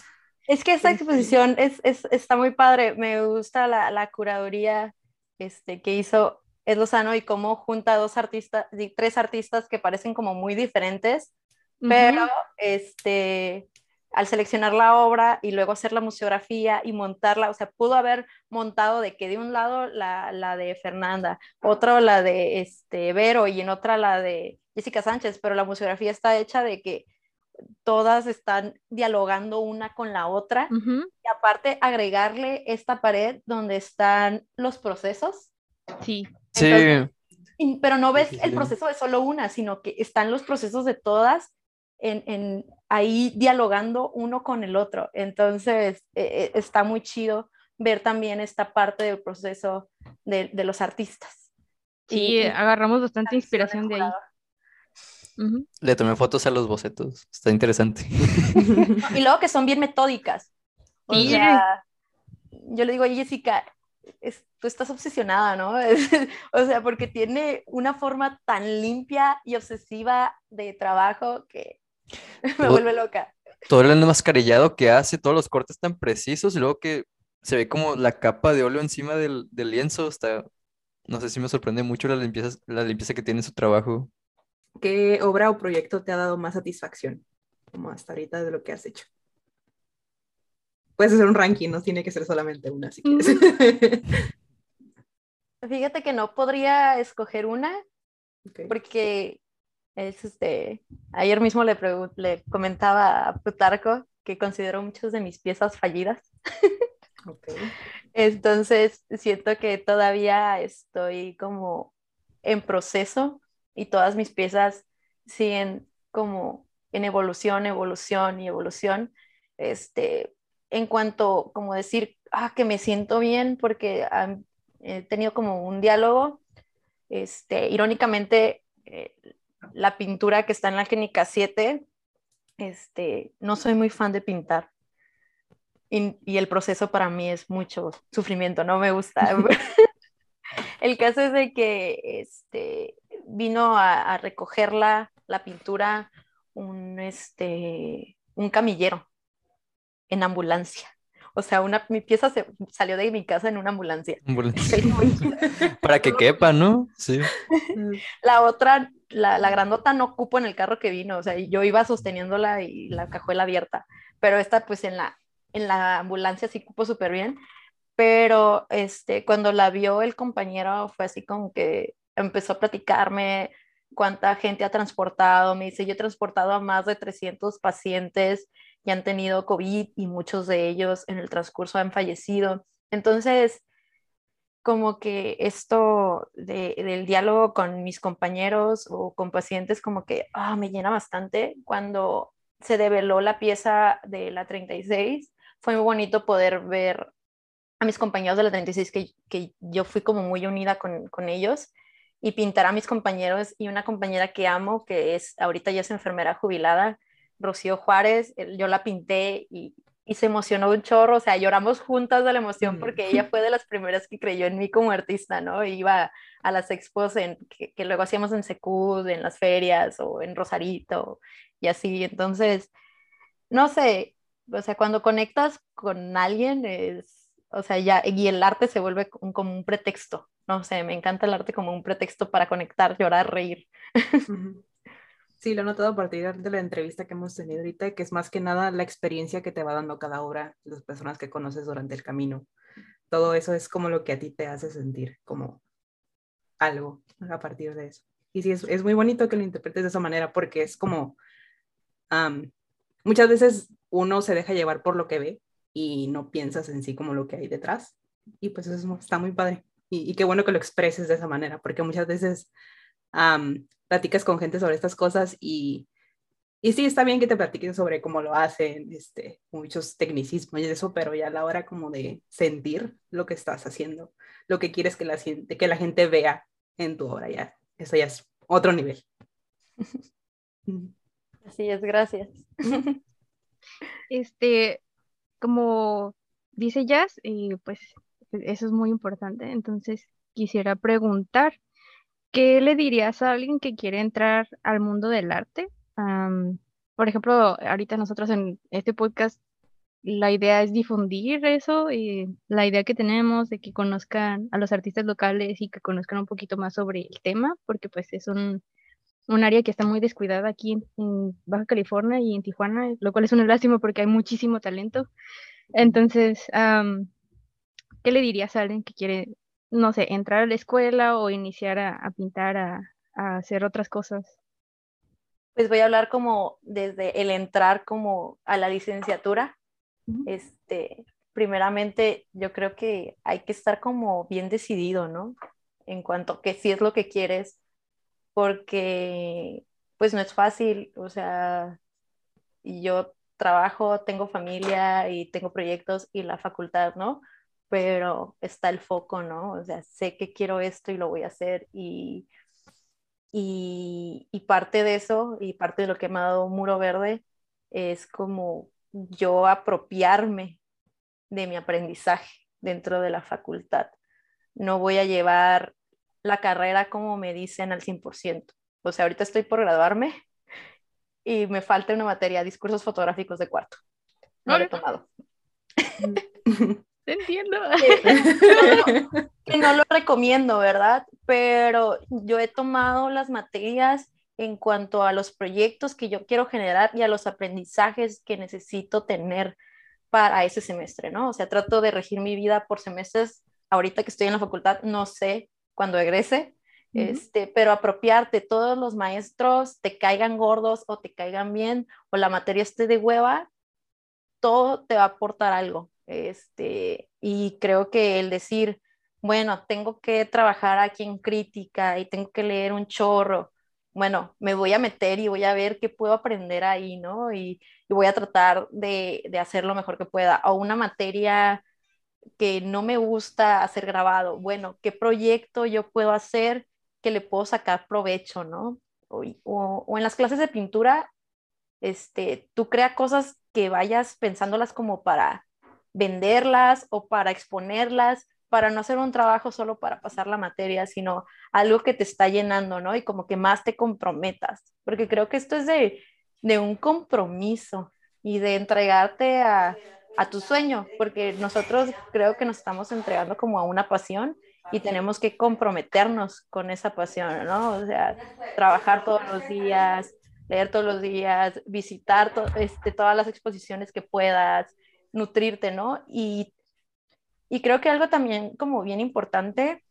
Es que esta exposición es, es, está muy padre, me gusta la, la curaduría este, que hizo Ed Lozano y cómo junta dos artistas, tres artistas que parecen como muy diferentes, uh -huh. pero este, al seleccionar la obra y luego hacer la museografía y montarla, o sea, pudo haber montado de que de un lado la, la de Fernanda, otro la de este, Vero y en otra la de Jessica Sánchez, pero la museografía está hecha de que todas están dialogando una con la otra uh -huh. y aparte agregarle esta pared donde están los procesos. Sí. Entonces, sí. pero no ves el proceso de solo una, sino que están los procesos de todas en, en ahí dialogando uno con el otro. Entonces, eh, está muy chido ver también esta parte del proceso de, de los artistas. Sí, y, agarramos bastante inspiración de ahí. Uh -huh. Le tomé fotos a los bocetos, está interesante. y luego que son bien metódicas. O sí. sea, yo le digo a Jessica, es, tú estás obsesionada, ¿no? o sea, porque tiene una forma tan limpia y obsesiva de trabajo que me vuelve loca. Todo el enmascarillado que hace, todos los cortes tan precisos y luego que se ve como la capa de óleo encima del, del lienzo, está, no sé si me sorprende mucho la limpieza, la limpieza que tiene su trabajo. ¿Qué obra o proyecto te ha dado más satisfacción? Como hasta ahorita de lo que has hecho. Puedes hacer un ranking, no tiene que ser solamente una si quieres. Fíjate que no podría escoger una, okay. porque es este, ayer mismo le, le comentaba a Plutarco que considero muchas de mis piezas fallidas. Okay. Entonces, siento que todavía estoy como en proceso y todas mis piezas siguen como en evolución, evolución y evolución. Este, en cuanto como decir, ah, que me siento bien porque he tenido como un diálogo, este, irónicamente, eh, la pintura que está en la clínica 7, este, no soy muy fan de pintar. Y, y, el proceso para mí es mucho sufrimiento, no me gusta. el caso es de que este, vino a, a recoger la, la, pintura un, este, un camillero en ambulancia. O sea, una, mi pieza se, salió de mi casa en una ambulancia. Para que quepa, ¿no? Sí. La otra, la, la, grandota no cupo en el carro que vino, o sea, yo iba sosteniéndola y la cajuela abierta, pero esta pues en la, en la ambulancia sí cupo súper bien, pero este, cuando la vio el compañero fue así como que empezó a platicarme cuánta gente ha transportado, me dice, yo he transportado a más de 300 pacientes y han tenido COVID y muchos de ellos en el transcurso han fallecido. Entonces, como que esto del diálogo con mis compañeros o con pacientes como que ah, me llena bastante. Cuando se develó la pieza de la 36, fue muy bonito poder ver a mis compañeros de la 36 que, que yo fui como muy unida con, con ellos y pintar a mis compañeros y una compañera que amo, que es ahorita ya es enfermera jubilada, Rocío Juárez, yo la pinté y, y, se emocionó un chorro, o sea, lloramos juntas de la emoción porque ella fue de las primeras que creyó en mí como artista, ¿no? Iba a las expos en, que, que luego hacíamos en Secud, en las ferias o en Rosarito y así, entonces, no sé, o sea, cuando conectas con alguien es, o sea, ya, y el arte se vuelve como un pretexto, no sé, me encanta el arte como un pretexto para conectar, llorar, reír. Sí, lo he notado a partir de la entrevista que hemos tenido ahorita, que es más que nada la experiencia que te va dando cada obra, las personas que conoces durante el camino. Todo eso es como lo que a ti te hace sentir como algo a partir de eso. Y sí, es, muy bonito que lo interpretes de esa manera porque es como, muchas veces uno se deja llevar por lo que ve y no piensas en sí como lo que hay detrás. Y pues eso está muy padre. Y, y qué bueno que lo expreses de esa manera, porque muchas veces um, platicas con gente sobre estas cosas y, y sí, está bien que te platiquen sobre cómo lo hacen, este, muchos tecnicismos y eso, pero ya a la hora como de sentir lo que estás haciendo, lo que quieres que la gente, que la gente vea en tu obra, ya, eso ya es otro nivel. Así es, gracias. Este, como dice Jazz, y pues eso es muy importante, entonces quisiera preguntar, ¿qué le dirías a alguien que quiere entrar al mundo del arte? por ejemplo, ahorita nosotros en este podcast, la idea es difundir eso y la idea que tenemos de que conozcan a los artistas locales y que conozcan un poquito más sobre el tema, porque pues es un, un área que está muy descuidada aquí en, Baja California y en Tijuana, lo cual es una lástima porque hay muchísimo talento. Entonces, ¿qué le dirías a alguien que quiere no sé, entrar a la escuela o iniciar a, pintar, a, hacer otras cosas? Pues voy a hablar como desde el entrar como a la licenciatura. Este, primeramente, yo creo que hay que estar como bien decidido, ¿no? En cuanto a que si es lo que quieres, porque pues no es fácil, o sea, yo trabajo, tengo familia y tengo proyectos y la facultad, ¿no? Pero está el foco, ¿no? O sea, sé que quiero esto y lo voy a hacer y, y, y parte de eso y parte de lo que me ha dado Muro Verde es como yo apropiarme de mi aprendizaje dentro de la facultad. No voy a llevar la carrera como me dicen al 100%. O sea, ahorita estoy por graduarme y me falta una materia, discursos fotográficos de cuarto. No lo he tomado. entiendo. Que, no lo recomiendo, ¿verdad? Pero yo he tomado las materias en cuanto a los proyectos que yo quiero generar y a los aprendizajes que necesito tener para ese semestre, ¿no? O sea, trato de regir mi vida por semestres. Ahorita que estoy en la facultad, no sé cuándo egrese, este, pero apropiarte, todos los maestros te caigan gordos o te caigan bien, o la materia esté de hueva, todo te va a aportar algo. Este, y creo que el decir, bueno, tengo que trabajar aquí en crítica y tengo que leer un chorro bueno, me voy a meter y voy a ver qué puedo aprender ahí, ¿no? Y, voy a tratar de, de, hacer lo mejor que pueda. O una materia que no me gusta hacer grabado, bueno, ¿qué proyecto yo puedo hacer que le puedo sacar provecho, ¿no? O, o, o en las clases de pintura, este, tú crea cosas que vayas pensándolas como para venderlas o para exponerlas, para no hacer un trabajo solo para pasar la materia, sino algo que te está llenando, ¿no? Y como que más te comprometas, porque creo que esto es de, de un compromiso y de entregarte a, a tu sueño, porque nosotros creo que nos estamos entregando como a una pasión y tenemos que comprometernos con esa pasión, ¿no? O sea, trabajar todos los días, leer todos los días, visitar este, todas las exposiciones que puedas, nutrirte, ¿no? Y, y creo que algo también como bien importante,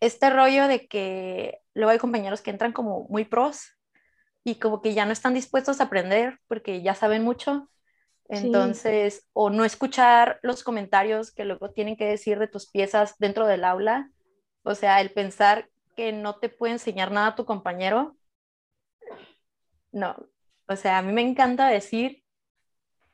este rollo de que luego hay compañeros que entran como muy pros y como que ya no están dispuestos a aprender porque ya saben mucho. Entonces, sí. o no escuchar los comentarios que luego tienen que decir de tus piezas dentro del aula. O sea, el pensar que no te puede enseñar nada tu compañero. No, o sea, a mí me encanta decir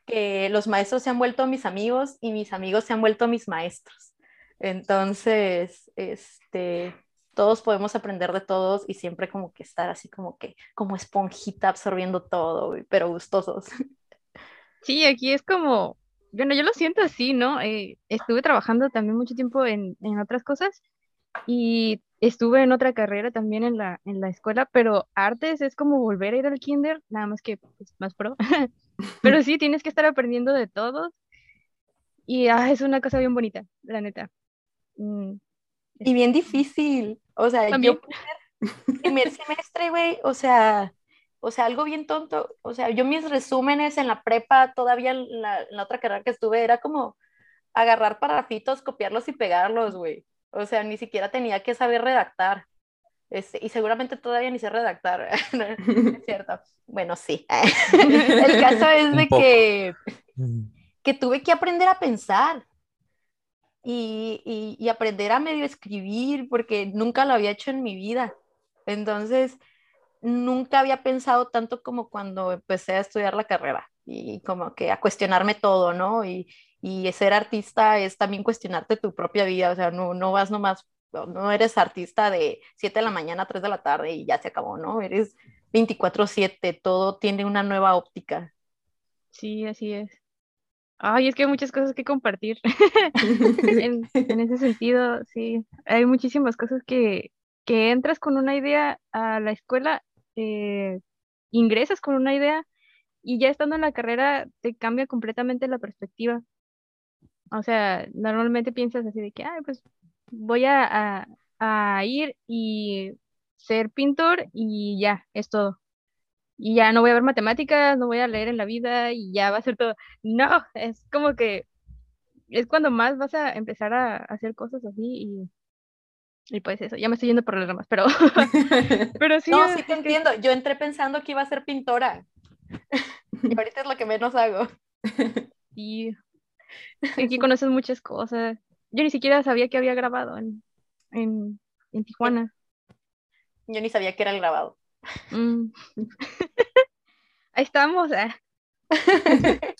que los maestros se han vuelto mis amigos y mis amigos se han vuelto mis maestros. Entonces, este, todos podemos aprender de todos y siempre como que estar así como que, como esponjita absorbiendo todo, pero gustosos. Sí, aquí es como, bueno, yo lo siento así, ¿no? Eh, estuve trabajando también mucho tiempo en, en, otras cosas y estuve en otra carrera también en la, en la escuela, pero artes es como volver a ir al kinder, nada más que pues, más pro. pero sí, tienes que estar aprendiendo de todos y ah, es una cosa bien bonita, la neta. Mm, y bien difícil. O sea, ¿También? yo primer semestre, güey, o sea, o sea, algo bien tonto. O sea, yo mis resúmenes en la prepa, todavía en la, en la otra carrera que estuve, era como agarrar parafitos, copiarlos y pegarlos, güey. O sea, ni siquiera tenía que saber redactar. Este, y seguramente todavía ni sé redactar, es cierto. Bueno, sí. El caso es de que, que tuve que aprender a pensar y, y, y, aprender a medio escribir porque nunca lo había hecho en mi vida. Entonces, nunca había pensado tanto como cuando empecé a estudiar la carrera y como que a cuestionarme todo, ¿no? Y, y ser artista es también cuestionarte tu propia vida, o sea, no, no vas nomás, no eres artista de 7 de la mañana a 3 de la tarde y ya se acabó, ¿no? Eres 24/7, todo tiene una nueva óptica. Sí, así es. Ay, es que hay muchas cosas que compartir. en, en, ese sentido, sí, hay muchísimas cosas que, que entras con una idea a la escuela, eh, ingresas con una idea y ya estando en la carrera te cambia completamente la perspectiva. O sea, normalmente piensas así de que, ay, pues voy a, a, a ir y ser pintor y ya, es todo y ya no voy a ver matemáticas, no voy a leer en la vida y ya va a ser todo. No, es como que es cuando más vas a empezar a hacer cosas así y, y pues eso, ya me estoy yendo por las ramas, pero, pero sí. No, sí te entiendo, yo entré pensando que iba a ser pintora y ahorita es lo que menos hago. Y aquí conoces muchas cosas. Yo ni siquiera sabía que había grabado en, en, en Tijuana. Yo ni sabía que era el grabado. Mm. Ahí estamos. Eh.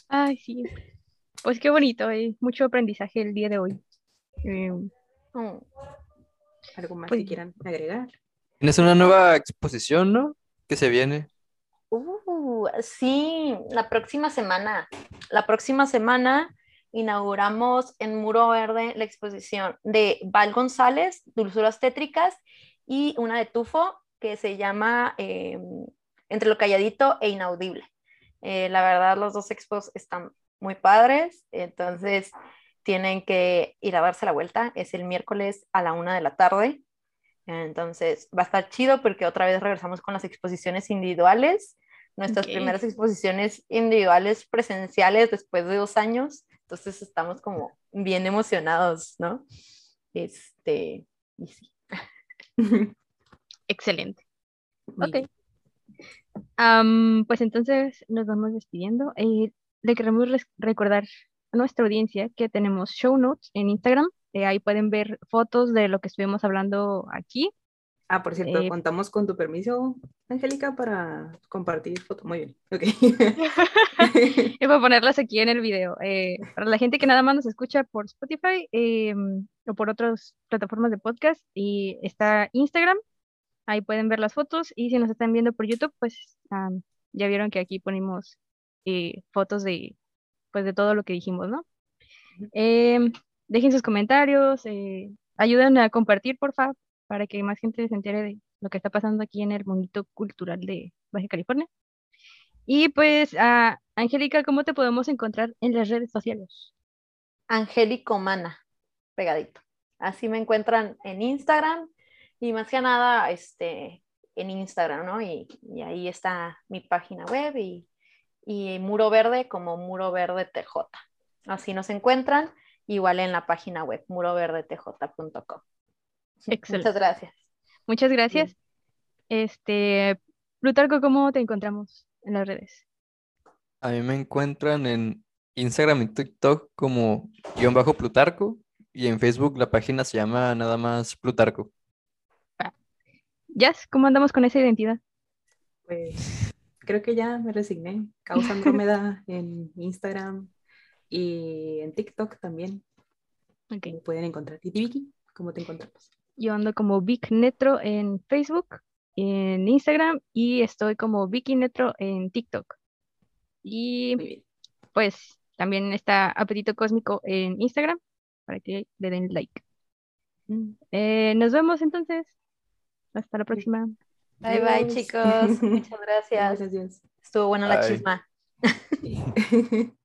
Ay, sí. Pues qué bonito, hay mucho aprendizaje el día de hoy. Eh, oh. ¿Algo más pues, que quieran agregar? Tienes una nueva exposición, ¿no? Que se viene. Uh, sí, la próxima semana. La próxima semana inauguramos en Muro Verde la exposición de Val González, Dulzuras Tétricas, y una de Tufo, que se llama eh, Entre lo calladito e inaudible. Eh, la verdad, los dos expos están muy padres, entonces tienen que ir a darse la vuelta. Es el miércoles a la una de la tarde. Entonces va a estar chido porque otra vez regresamos con las exposiciones individuales, nuestras okay. primeras exposiciones individuales presenciales después de dos años. Entonces estamos como bien emocionados, ¿no? Este, y sí. Excelente. Ok. Um, pues entonces nos vamos despidiendo. Eh, le queremos recordar a nuestra audiencia que tenemos show notes en Instagram. Eh, ahí pueden ver fotos de lo que estuvimos hablando aquí. Ah, por cierto, Eh, contamos con tu permiso, Angélica, para compartir foto. Muy bien, ok. Y voy a ponerlas aquí en el video. Eh, para la gente que nada más nos escucha por Spotify eh, o por otras plataformas de podcast, y está Instagram, ahí pueden ver las fotos. Y si nos están viendo por YouTube, pues ya vieron que aquí ponemos fotos de, pues, de todo lo que dijimos, ¿no? Em, dejen sus comentarios, ayuden a compartir, por favor, para que más gente se entere de lo que está pasando aquí en el mundito cultural de Baja California. Y pues, ah, Angélica, ¿cómo te podemos encontrar en las redes sociales? Angélico Mana, pegadito. Así me encuentran en Instagram y más que nada este, en Instagram, ¿no? Y, y ahí está mi página web y, y Muro Verde como Muro Verde TJ. Así nos encuentran, igual en la página web muroverdetj.com. Excelente. Muchas gracias. Muchas gracias. Este, Plutarco, ¿cómo te encontramos en las redes? A mí me encuentran en Instagram y TikTok como guion bajo Plutarco y en Facebook la página se llama nada más Plutarco. Jazz, ¿cómo andamos con esa identidad? Pues creo que ya me resigné. Causa Andrómeda en Instagram y en TikTok también. Ok. Me pueden encontrar. ¿Y Vicky? ¿Cómo te encontramos? Yo ando como Vic Netro en Facebook, en Instagram y estoy como Vicky Netro en TikTok. Y pues también está Apetito Cósmico en Instagram para que le den like. Mm. Eh, nos vemos entonces. Hasta la próxima. Bye bye, chicos. Muchas gracias. Gracias. Estuvo buena la chisma.